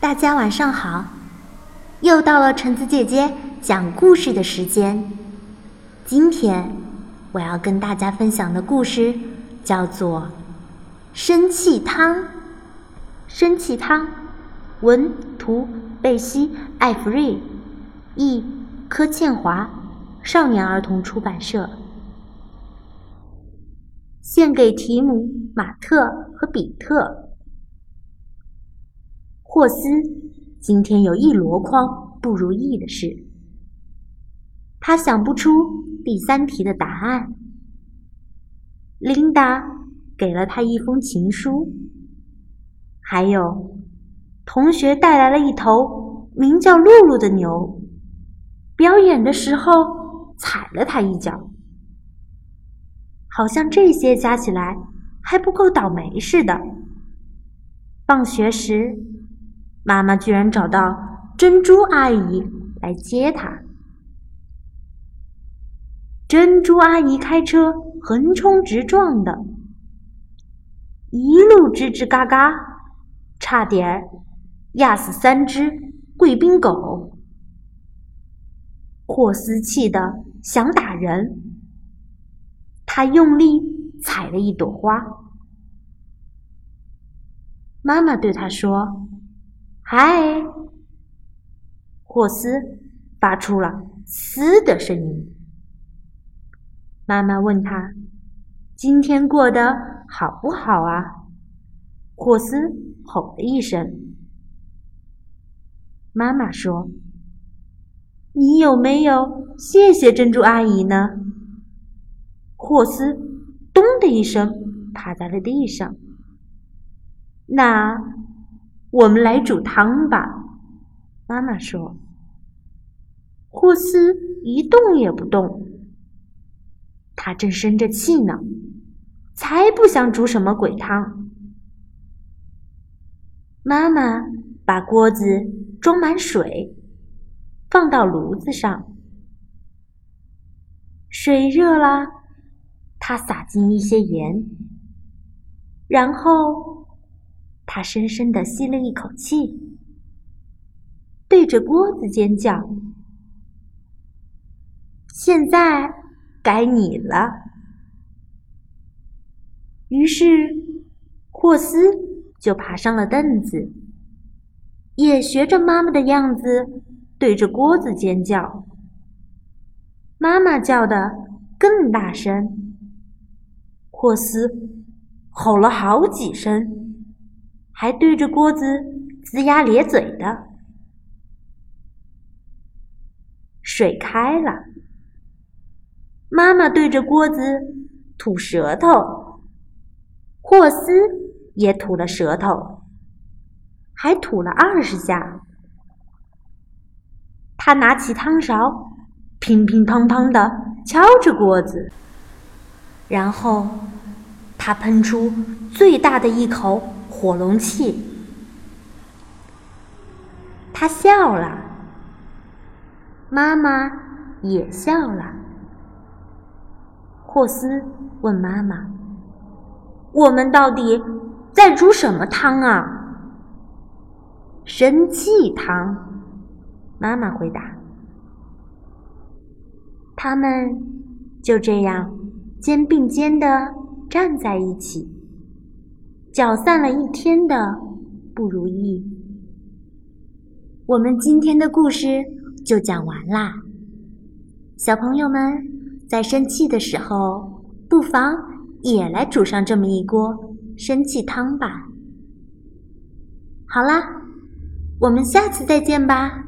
大家晚上好，又到了橙子姐姐讲故事的时间。今天我要跟大家分享的故事叫做《生气汤》。生气汤，文图贝西艾弗瑞，译柯倩华，少年儿童出版社。献给提姆、马特和比特。霍斯今天有一箩筐不如意的事，他想不出第三题的答案。琳达给了他一封情书，还有同学带来了一头名叫露露的牛，表演的时候踩了他一脚。好像这些加起来还不够倒霉似的。放学时。妈妈居然找到珍珠阿姨来接她。珍珠阿姨开车横冲直撞的，一路吱吱嘎嘎，差点压死三只贵宾狗。霍斯气得想打人，他用力踩了一朵花。妈妈对他说。嗨，霍斯发出了“嘶”的声音。妈妈问他：“今天过得好不好啊？”霍斯吼了一声。妈妈说：“你有没有谢谢珍珠阿姨呢？”霍斯“咚”的一声趴在了地上。那。我们来煮汤吧，妈妈说。霍斯一动也不动，他正生着气呢，才不想煮什么鬼汤。妈妈把锅子装满水，放到炉子上，水热了，她撒进一些盐，然后。他深深地吸了一口气，对着锅子尖叫：“现在该你了。”于是，霍斯就爬上了凳子，也学着妈妈的样子，对着锅子尖叫。妈妈叫的更大声，霍斯吼了好几声。还对着锅子龇牙咧嘴的，水开了，妈妈对着锅子吐舌头，霍斯也吐了舌头，还吐了二十下。他拿起汤勺，乒乒乓乓的敲着锅子，然后他喷出最大的一口。火龙气，他笑了，妈妈也笑了。霍斯问妈妈：“我们到底在煮什么汤啊？”“生气汤。”妈妈回答。他们就这样肩并肩的站在一起。搅散了一天的不如意，我们今天的故事就讲完啦。小朋友们在生气的时候，不妨也来煮上这么一锅生气汤吧。好啦，我们下次再见吧。